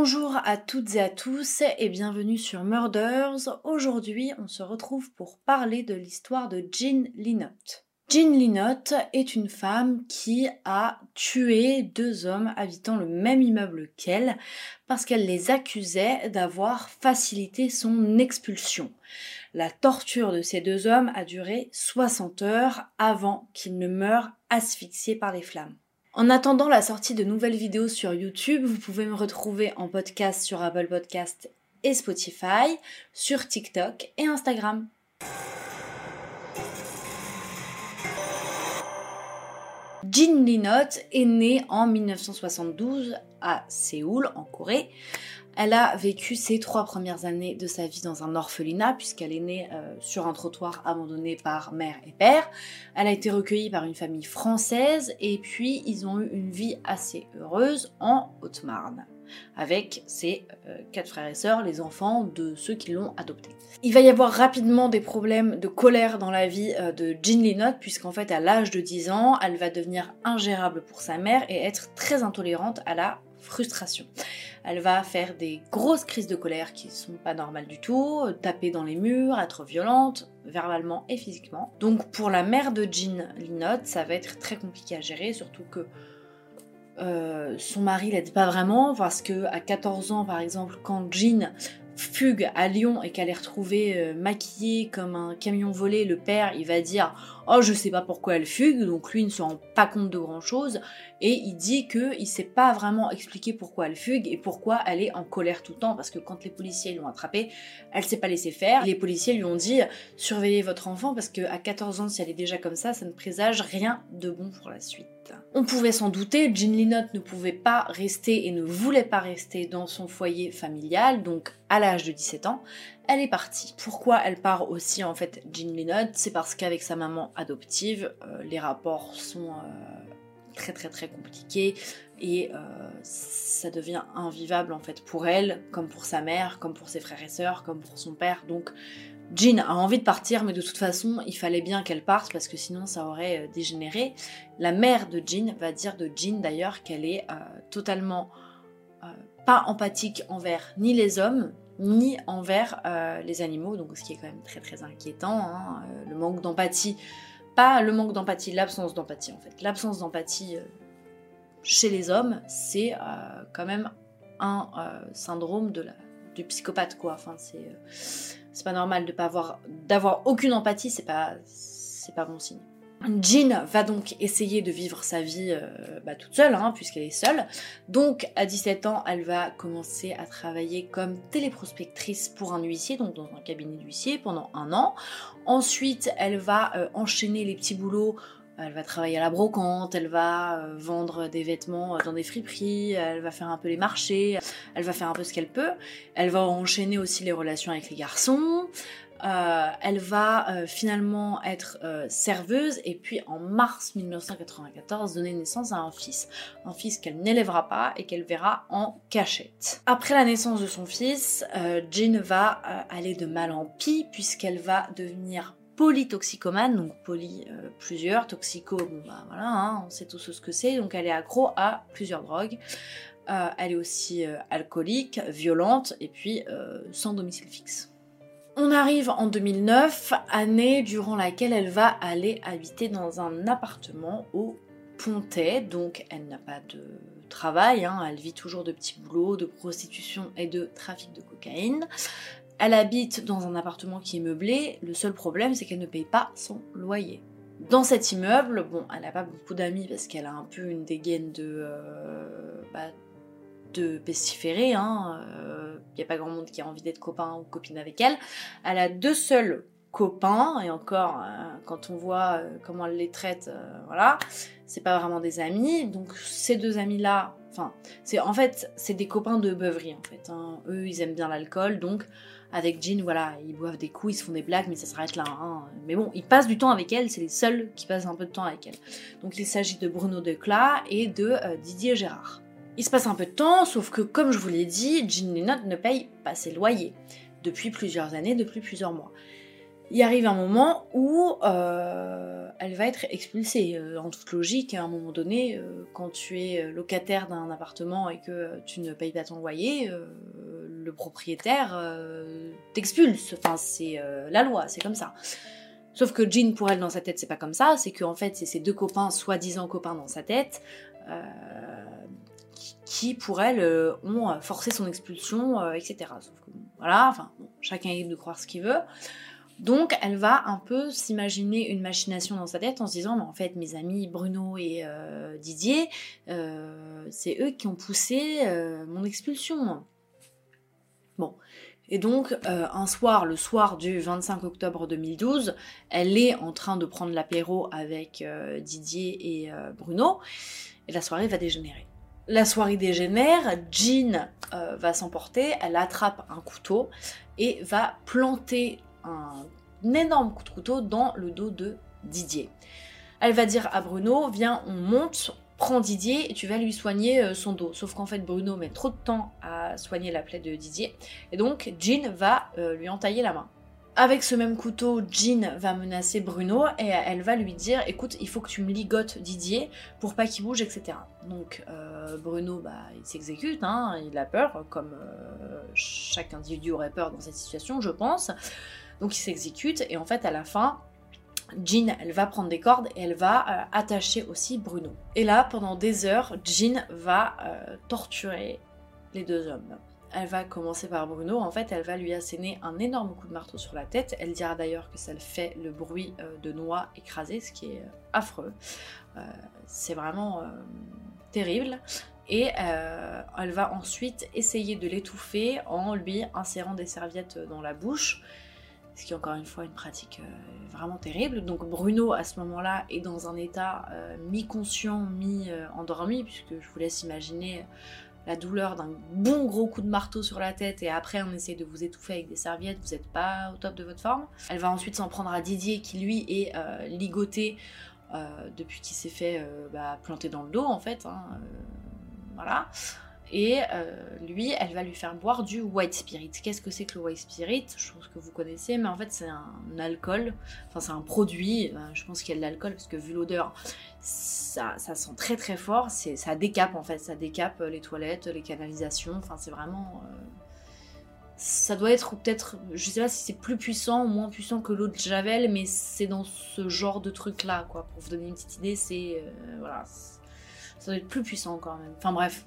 Bonjour à toutes et à tous et bienvenue sur Murders. Aujourd'hui, on se retrouve pour parler de l'histoire de Jean Linotte. Jean Linotte est une femme qui a tué deux hommes habitant le même immeuble qu'elle parce qu'elle les accusait d'avoir facilité son expulsion. La torture de ces deux hommes a duré 60 heures avant qu'ils ne meurent asphyxiés par les flammes. En attendant la sortie de nouvelles vidéos sur YouTube, vous pouvez me retrouver en podcast sur Apple Podcast et Spotify, sur TikTok et Instagram. Jin Linot est née en 1972 à Séoul, en Corée. Elle a vécu ses trois premières années de sa vie dans un orphelinat, puisqu'elle est née euh, sur un trottoir abandonné par mère et père. Elle a été recueillie par une famille française, et puis ils ont eu une vie assez heureuse en Haute-Marne avec ses euh, quatre frères et sœurs, les enfants de ceux qui l'ont adoptée. Il va y avoir rapidement des problèmes de colère dans la vie euh, de Jean Lynott, puisqu'en fait, à l'âge de 10 ans, elle va devenir ingérable pour sa mère et être très intolérante à la frustration. Elle va faire des grosses crises de colère qui sont pas normales du tout, taper dans les murs, être violente, verbalement et physiquement. Donc pour la mère de Jean Lynott, ça va être très compliqué à gérer, surtout que euh, son mari l'aide pas vraiment parce que à 14 ans par exemple quand Jean fugue à Lyon et qu'elle est retrouvée euh, maquillée comme un camion volé, le père il va dire oh je sais pas pourquoi elle fugue donc lui il ne se rend pas compte de grand chose et il dit que il sait pas vraiment expliquer pourquoi elle fugue et pourquoi elle est en colère tout le temps parce que quand les policiers l'ont attrapée elle s'est pas laissée faire. Les policiers lui ont dit surveillez votre enfant parce que à 14 ans si elle est déjà comme ça ça ne présage rien de bon pour la suite on pouvait s'en douter, Jean Lynott ne pouvait pas rester et ne voulait pas rester dans son foyer familial, donc à l'âge de 17 ans, elle est partie. Pourquoi elle part aussi en fait Jean Lynott? C'est parce qu'avec sa maman adoptive, euh, les rapports sont euh, très très très compliqués et euh, ça devient invivable en fait pour elle, comme pour sa mère, comme pour ses frères et sœurs, comme pour son père. Donc Jean a envie de partir, mais de toute façon, il fallait bien qu'elle parte parce que sinon ça aurait euh, dégénéré. La mère de Jean va dire de Jean d'ailleurs qu'elle est euh, totalement euh, pas empathique envers ni les hommes ni envers les animaux, donc ce qui est quand même très très inquiétant. Hein, le manque d'empathie, pas le manque d'empathie, l'absence d'empathie en fait. L'absence d'empathie chez les hommes, c'est quand même un syndrome de la, psychopathe quoi. Enfin c'est c'est pas normal de pas avoir d'avoir aucune empathie, c'est pas c'est pas bon signe. Jean va donc essayer de vivre sa vie euh, bah, toute seule, hein, puisqu'elle est seule. Donc, à 17 ans, elle va commencer à travailler comme téléprospectrice pour un huissier, donc dans un cabinet d'huissier, pendant un an. Ensuite, elle va euh, enchaîner les petits boulots elle va travailler à la brocante, elle va euh, vendre des vêtements euh, dans des friperies, elle va faire un peu les marchés, elle va faire un peu ce qu'elle peut. Elle va enchaîner aussi les relations avec les garçons. Euh, elle va finalement être serveuse et puis en mars 1994 donner naissance à un fils. Un fils qu'elle n'élèvera pas et qu'elle verra en cachette. Après la naissance de son fils, Jean va aller de mal en pis puisqu'elle va devenir polytoxicomane, donc poly euh, plusieurs, toxico, bon bah voilà, hein, on sait tous ce que c'est, donc elle est accro à plusieurs drogues. Euh, elle est aussi euh, alcoolique, violente et puis sans domicile fixe. On arrive en 2009, année durant laquelle elle va aller habiter dans un appartement au Pontet, donc elle n'a pas de travail, hein, elle vit toujours de petits boulots, de prostitution et de trafic de cocaïne. Elle habite dans un appartement qui est meublé, le seul problème c'est qu'elle ne paye pas son loyer. Dans cet immeuble, bon, elle n'a pas beaucoup d'amis parce qu'elle a un peu une dégaine de, euh, bah, de pestiféré, hein. Il euh, n'y a pas grand monde qui a envie d'être copain ou copine avec elle. Elle a deux seuls copains, et encore, euh, quand on voit comment elle les traite, voilà, c'est pas vraiment des amis. Donc ces deux amis-là, enfin, c'est en fait, c'est des copains de beuverie en fait. Hein. Eux, ils aiment bien l'alcool, donc avec Jean, voilà, ils boivent des coups, ils se font des blagues, mais ça s'arrête là. Hein. Mais bon, ils passent du temps avec elle, c'est les seuls qui passent un peu de temps avec elle. Donc il s'agit de Bruno Declat et de euh, Didier Gérard. Il se passe un peu de temps, sauf que comme je vous l'ai dit, Jean Lynott ne paye pas ses loyers depuis plusieurs années, depuis plusieurs mois. Il arrive un moment où euh, elle va être expulsée. Euh, en toute logique, à un moment donné, euh, quand tu es locataire d'un appartement et que tu ne payes pas ton loyer, le propriétaire t'expulse. Enfin, c'est la loi, c'est comme ça. Sauf que Jean, pour elle, dans sa tête, c'est pas comme ça. C'est qu'en fait, c'est ses deux copains, soi-disant copains dans sa tête, qui, pour elle, ont forcé son expulsion, etc. Sauf que, voilà, enfin, chacun est libre de croire ce qu'il veut. Donc elle va un peu s'imaginer une machination dans sa tête en se disant en fait mes amis Bruno et euh, Didier, euh, c'est eux qui ont poussé euh, mon expulsion. Bon. Et donc un soir, le soir du 25 octobre 2012, elle est en train de prendre l'apéro avec Didier et Bruno et la soirée va dégénérer. La soirée dégénère, Jean va s'emporter, elle attrape un couteau et va planter un énorme coup de couteau dans le dos de Didier. Elle va dire à Bruno, viens, on monte, prends Didier et tu vas lui soigner euh, son dos. Sauf qu'en fait, Bruno met trop de temps à soigner la plaie de Didier. Et donc, Jean va euh, lui entailler la main. Avec ce même couteau, Jean va menacer Bruno et elle va lui dire écoute, il faut que tu me ligotes Didier pour pas qu'il bouge, etc. Donc euh, Bruno, bah, il s'exécute, hein, il a peur, comme chaque individu aurait peur dans cette situation, je pense. Donc il s'exécute et en fait à la fin, Jean, elle va prendre des cordes et elle va euh, attacher aussi Bruno. Et là, pendant des heures, Jean va euh, torturer les deux hommes. Elle va commencer par Bruno, en fait, elle va lui asséner un énorme coup de marteau sur la tête. Elle dira d'ailleurs que ça fait le bruit euh, de noix écrasées, ce qui est affreux. C'est vraiment terrible. Et elle va ensuite essayer de l'étouffer en lui insérant des serviettes dans la bouche ce qui est encore une fois une pratique euh, vraiment terrible. Donc Bruno à ce moment-là est dans un état euh, mi-conscient, mi-endormi, puisque je vous laisse imaginer la douleur d'un bon gros coup de marteau sur la tête et après on essaie de vous étouffer avec des serviettes, vous n'êtes pas au top de votre forme. Elle va ensuite s'en prendre à Didier qui lui est euh, ligoté depuis qu'il s'est fait bah, planter dans le dos en fait. Hein, voilà. Et euh, lui, elle va lui faire boire du white spirit. Qu'est-ce que c'est que le white spirit? Je pense que vous connaissez, mais en fait c'est un alcool, enfin c'est un produit, euh, je pense qu'il y a de l'alcool, parce que vu l'odeur, ça, sent très très fort, ça décape en fait, ça décape les toilettes, les canalisations, enfin c'est vraiment... Euh, ça doit être peut-être, je sais pas si c'est plus puissant ou moins puissant que l'eau de Javel, mais c'est dans ce genre de truc là, quoi. Pour vous donner une petite idée, c'est... voilà. Ça doit être plus puissant quand même. Enfin bref,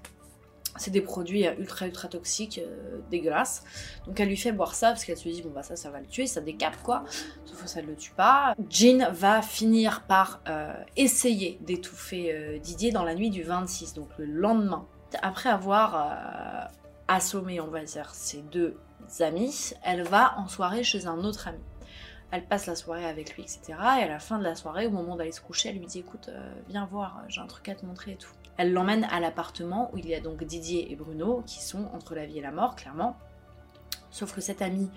c'est des produits ultra ultra toxiques, euh, dégueulasses. Donc elle lui fait boire ça parce qu'elle se dit bon bah ça ça va le tuer, ça décape quoi. Sauf que ça ne le tue pas. Jean va finir par euh, essayer d'étouffer euh, Didier dans la nuit du 26, donc le lendemain. Après avoir assommé on va dire ses deux amis, elle va en soirée chez un autre ami. Elle passe la soirée avec lui, etc. Et à la fin de la soirée, au moment d'aller se coucher, elle lui dit écoute, viens voir, j'ai un truc à te montrer et tout. Elle l'emmène à l'appartement où il y a donc Didier et Bruno qui sont entre la vie et la mort, clairement. Sauf que cet ami,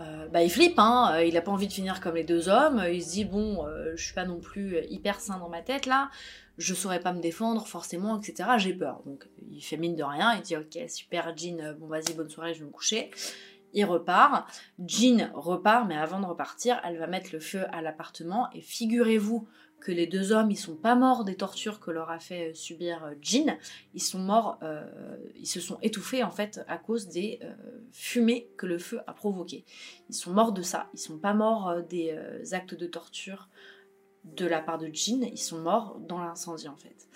euh, bah, il flippe, hein, euh, il a pas envie de finir comme les deux hommes. Il se dit bon, euh, je suis pas non plus hyper sain dans ma tête là, je saurais pas me défendre forcément, etc. J'ai peur. Donc il fait mine de rien, il dit ok super Jean, bon vas-y bonne soirée, je vais me coucher. Il repart. Jean repart, mais avant de repartir, elle va mettre le feu à l'appartement. Et figurez-vous que les deux hommes, ils sont pas morts des tortures que leur a fait euh, subir euh, Jean. Ils sont morts, euh, ils se sont étouffés en fait à cause des fumées que le feu a provoquées. Ils sont morts de ça. Ils sont pas morts des actes de torture de la part de Jean. Ils sont morts dans l'incendie en fait.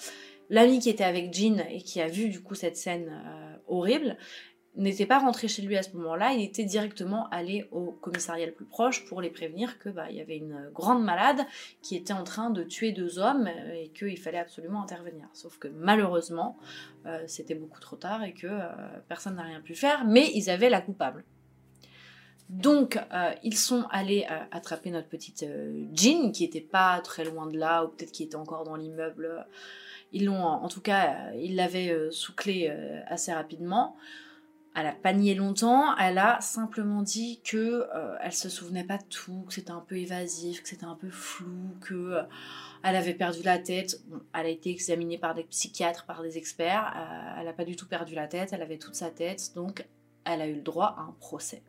L'ami qui était avec Jean et qui a vu du coup cette scène horrible, n'était pas rentré chez lui à ce moment-là, il était directement allé au commissariat le plus proche pour les prévenir que bah, il y avait une grande malade qui était en train de tuer deux hommes et qu'il fallait absolument intervenir. Sauf que malheureusement, euh, c'était beaucoup trop tard et que euh, personne n'a rien pu faire, mais ils avaient la coupable. Donc, euh, ils sont allés attraper notre petite Jean, qui était pas très loin de là, ou peut-être qui était encore dans l'immeuble. Ils l'ont, en tout cas, ils l'avaient sous clé assez rapidement elle a panié longtemps, elle a simplement dit que euh, elle se souvenait pas de tout, que c'était un peu évasif, que c'était un peu flou, que euh, elle avait perdu la tête. elle a été examinée par des psychiatres, par des experts. Euh, elle n'a pas du tout perdu la tête, elle avait toute sa tête, donc elle a eu le droit à un procès.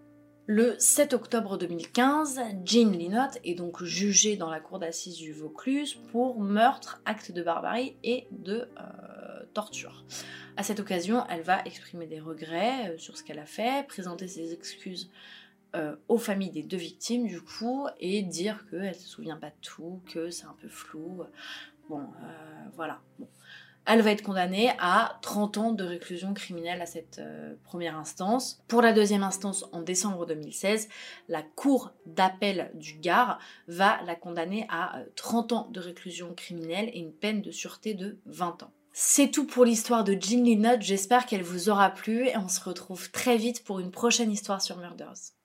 Le 7 octobre 2015, Jean Linott est donc jugée dans la cour d'assises du Vaucluse pour meurtre, acte de barbarie et de À cette occasion, elle va exprimer des regrets euh, sur ce qu'elle a fait, présenter ses excuses euh, aux familles des deux victimes du coup et dire qu'elle se souvient pas de tout, que c'est un peu flou. Bon, voilà. Bon. Elle va être condamnée à 30 ans de réclusion criminelle à cette euh, première instance. Pour la deuxième instance, en décembre 2016, la Cour d'appel du Gard va la condamner à 30 euh, ans de réclusion criminelle et une peine de sûreté de 20 ans. C'est tout pour l'histoire de Jean Linott, j'espère qu'elle vous aura plu et on se retrouve très vite pour une prochaine histoire sur Murders.